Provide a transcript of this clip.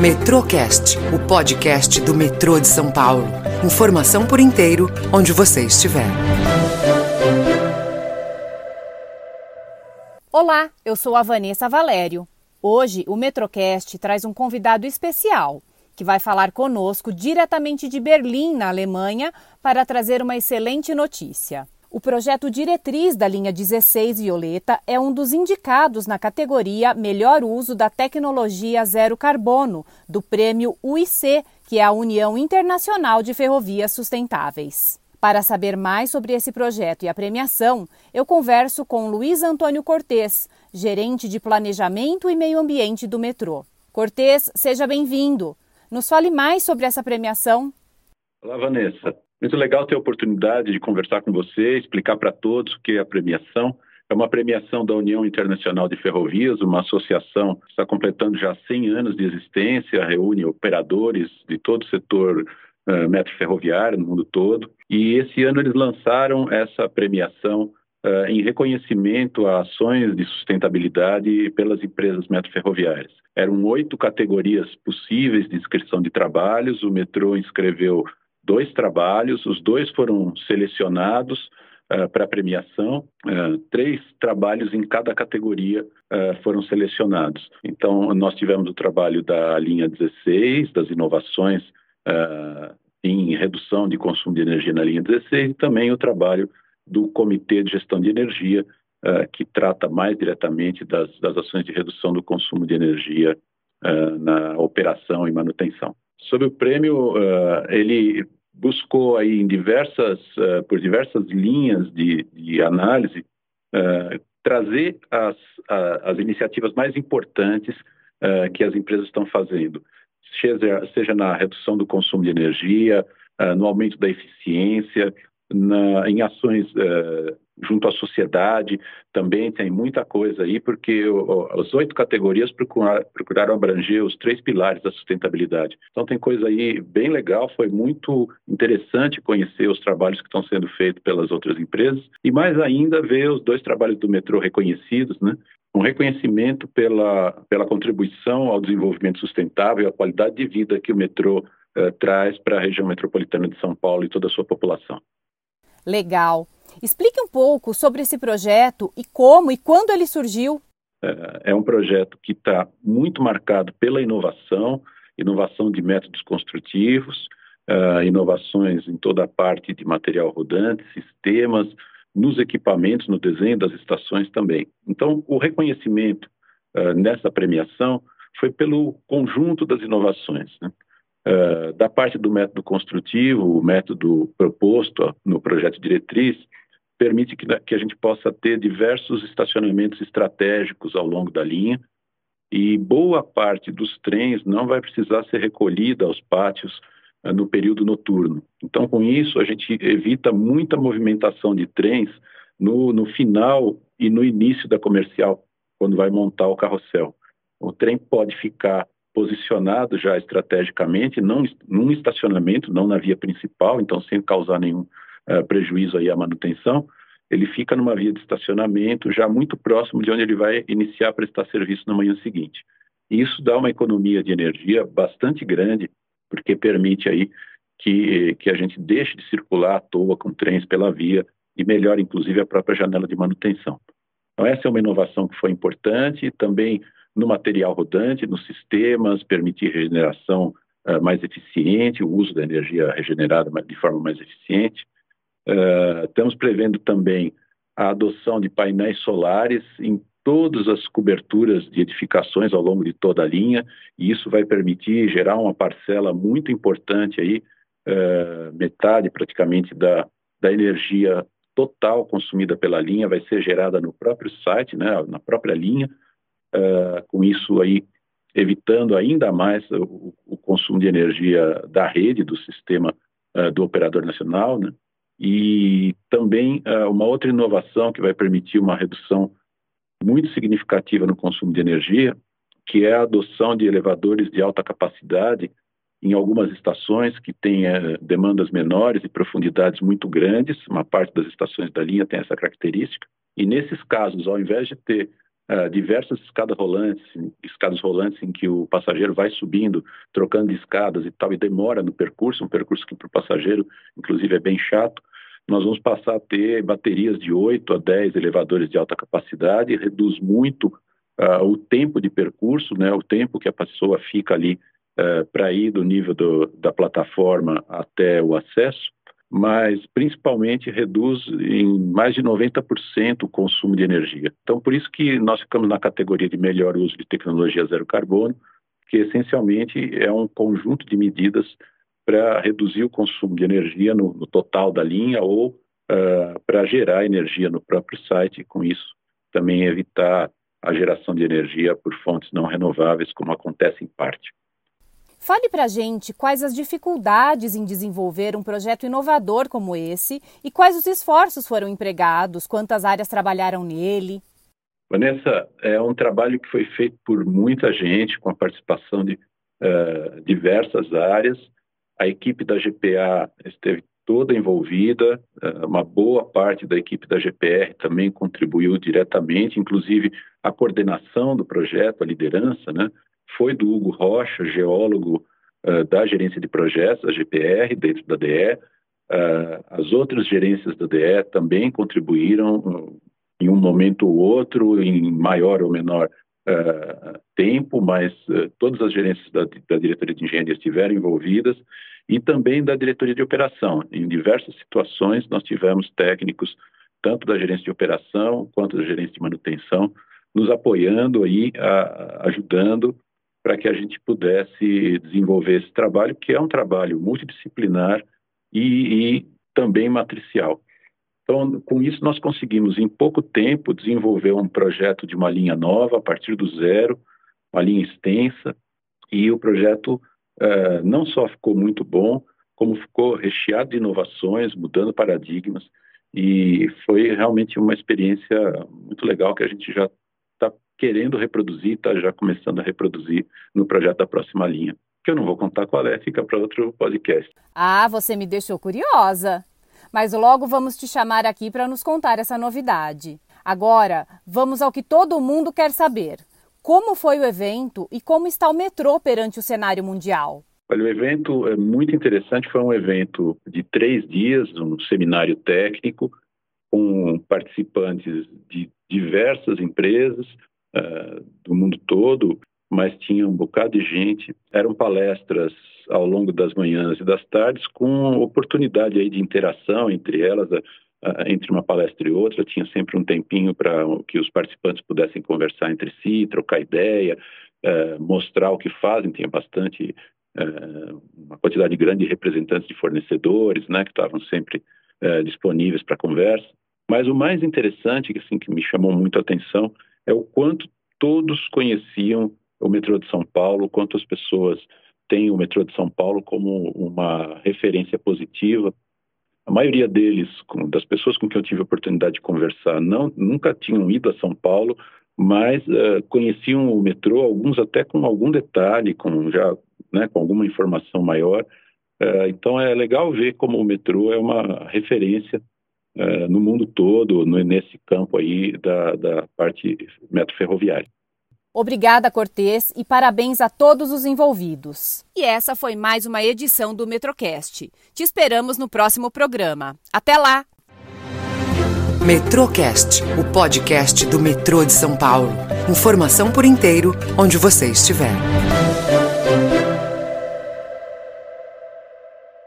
Metrocast, o podcast do metrô de São Paulo. Informação por inteiro, onde você estiver. Olá, eu sou a Vanessa Valério. Hoje o Metrocast traz um convidado especial que vai falar conosco diretamente de Berlim, na Alemanha, para trazer uma excelente notícia. O projeto diretriz da linha 16 Violeta é um dos indicados na categoria Melhor Uso da Tecnologia Zero Carbono, do prêmio UIC, que é a União Internacional de Ferrovias Sustentáveis. Para saber mais sobre esse projeto e a premiação, eu converso com Luiz Antônio Cortes, gerente de Planejamento e Meio Ambiente do metrô. Cortes, seja bem-vindo. Nos fale mais sobre essa premiação. Olá, Vanessa. Muito legal ter a oportunidade de conversar com você, explicar para todos o que é a premiação. É uma premiação da União Internacional de Ferrovias, uma associação que está completando já 100 anos de existência, reúne operadores de todo o setor uh, metro ferroviário no mundo todo. E esse ano eles lançaram essa premiação uh, em reconhecimento a ações de sustentabilidade pelas empresas metroferroviárias. Eram oito categorias possíveis de inscrição de trabalhos, o metrô inscreveu dois trabalhos, os dois foram selecionados uh, para premiação, uh, três trabalhos em cada categoria uh, foram selecionados. Então, nós tivemos o trabalho da linha 16, das inovações em redução de consumo de energia na linha 16, e também o trabalho do Comitê de Gestão de Energia, que trata mais diretamente das, das, ações de redução do consumo de energia na operação e manutenção. Sobre o prêmio, ele buscou aí em diversas, uh, por diversas linhas de, de análise, uh, trazer as, as iniciativas mais importantes uh, que as empresas estão fazendo, seja, seja na redução do consumo de energia, no aumento da eficiência, na, em ações junto à sociedade, também tem muita coisa aí, porque as oito categorias procuraram, abranger os três pilares da sustentabilidade. Então tem coisa aí bem legal, foi muito interessante conhecer os trabalhos que estão sendo feitos pelas outras empresas e mais ainda ver os dois trabalhos do metrô reconhecidos, né? Um reconhecimento pela, pela contribuição ao desenvolvimento sustentável e à qualidade de vida que o metrô uh, traz para a região metropolitana de São Paulo e toda a sua população. Legal. Explique um pouco sobre esse projeto e como e quando ele surgiu. É, é um projeto que está muito marcado pela inovação, inovação de métodos construtivos, uh, inovações em toda a parte de material rodante, sistemas, nos equipamentos, no desenho das estações também. Então, o reconhecimento uh, nessa premiação foi pelo conjunto das inovações. Né? Uh, da parte do método construtivo, o método proposto no projeto diretriz, permite que, que a gente possa ter diversos estacionamentos estratégicos ao longo da linha e boa parte dos trens não vai precisar ser recolhida aos pátios uh, no período noturno. Então, com isso, a gente evita muita movimentação de trens no, no final e no início da comercial, quando vai montar o carrossel. O trem pode ficar posicionado já estrategicamente, não num estacionamento, não na via principal, então sem causar nenhum uh, prejuízo aí à manutenção, ele fica numa via de estacionamento já muito próximo de onde ele vai iniciar a prestar serviço na manhã seguinte. E isso dá uma economia de energia bastante grande, porque permite aí que, que a gente deixe de circular à toa com trens pela via e melhore, inclusive, a própria janela de manutenção. Então, essa é uma inovação que foi importante, também no material rodante, nos sistemas, permitir regeneração uh, mais eficiente, o uso da energia regenerada de forma mais eficiente. Uh, estamos prevendo também a adoção de painéis solares em todas as coberturas de edificações ao longo de toda a linha, e isso vai permitir gerar uma parcela muito importante aí, uh, metade praticamente da, da energia total consumida pela linha vai ser gerada no próprio site, né, na própria linha, uh, com isso aí evitando ainda mais o, o, consumo de energia da rede, do sistema uh, do operador nacional, né, e também uh, uma outra inovação que vai permitir uma redução muito significativa no consumo de energia, que é a adoção de elevadores de alta capacidade em algumas estações que têm uh, demandas menores e profundidades muito grandes. Uma parte das estações da linha tem essa característica. E nesses casos, ao invés de ter uh, diversas escadas rolantes, escadas rolantes em que o passageiro vai subindo, trocando de escadas e tal, e demora no percurso, um percurso que para o passageiro, inclusive, é bem chato. Nós vamos passar a ter baterias de 8 a 10 elevadores de alta capacidade, reduz muito uh, o tempo de percurso, né, o tempo que a pessoa fica ali uh, para ir do nível do, da plataforma até o acesso mas principalmente reduz em mais de 90% o consumo de energia. Então, por isso que nós ficamos na categoria de melhor uso de tecnologia zero carbono, que essencialmente é um conjunto de medidas para reduzir o consumo de energia no, no total da linha ou uh, para gerar energia no próprio site e, com isso, também evitar a geração de energia por fontes não renováveis, como acontece em parte. Fale para a gente quais as dificuldades em desenvolver um projeto inovador como esse e quais os esforços foram empregados, quantas áreas trabalharam nele. Vanessa, é um trabalho que foi feito por muita gente, com a participação de uh, diversas áreas. A equipe da GPA esteve toda envolvida, uh, uma boa parte da equipe da GPR também contribuiu diretamente, inclusive a coordenação do projeto, a liderança, né? Foi do Hugo Rocha, geólogo uh, da gerência de projetos, a GPR, dentro da DE. Uh, eh, as outras gerências da DE também contribuíram uh, em um momento ou outro, em maior ou menor tempo, mas todas as gerências da, da diretoria de engenharia estiveram envolvidas e também da diretoria de operação. Em diversas situações, nós tivemos técnicos, tanto da gerência de operação quanto da gerência de manutenção, nos apoiando aí, a, ajudando para que a gente pudesse desenvolver esse trabalho, que é um trabalho multidisciplinar e, e também matricial. Então, com isso, nós conseguimos, em pouco tempo, desenvolver um projeto de uma linha nova, a partir do zero, uma linha extensa, e o projeto uh, não só ficou muito bom, como ficou recheado de inovações, mudando paradigmas, e foi realmente uma experiência muito legal que a gente já querendo reproduzir, está já começando a reproduzir no projeto da próxima linha. Que eu não vou contar qual é, fica para outro podcast. Ah, você me deixou curiosa. Mas logo vamos te chamar aqui para nos contar essa novidade. Agora, vamos ao que todo mundo quer saber. Como foi o evento e como está o metrô perante o cenário mundial? Olha, o evento é muito interessante. Foi um evento de três dias, um seminário técnico, com participantes de diversas empresas, uh, do mundo todo, mas tinha um bocado de gente. Eram palestras ao longo das manhãs e das tardes, com oportunidade aí de interação entre elas, uh, entre uma palestra e outra. Tinha sempre um tempinho para que os participantes pudessem conversar entre si, trocar ideia, uh, mostrar o que fazem. Tinha bastante, uma quantidade grande de representantes de fornecedores, né, que estavam sempre disponíveis para conversa. Mas o mais interessante, assim, que me chamou muito a atenção, é o quanto todos conheciam o metrô de São Paulo, quanto as pessoas têm o metrô de São Paulo como uma referência positiva. A maioria deles, das pessoas com quem eu tive a oportunidade de conversar, não, nunca tinham ido a São Paulo, mas uh, conheciam o metrô, alguns até com algum detalhe, com já né, com alguma informação maior. Uh, então é legal ver como o metrô é uma referência uh, no mundo todo, no, nesse campo aí da, da parte metroferroviária. Obrigada, Cortês, e parabéns a todos os envolvidos. E essa foi mais uma edição do Metrocast. Te esperamos no próximo programa. Até lá! Metrocast, o podcast do metrô de São Paulo. Informação por inteiro, onde você estiver.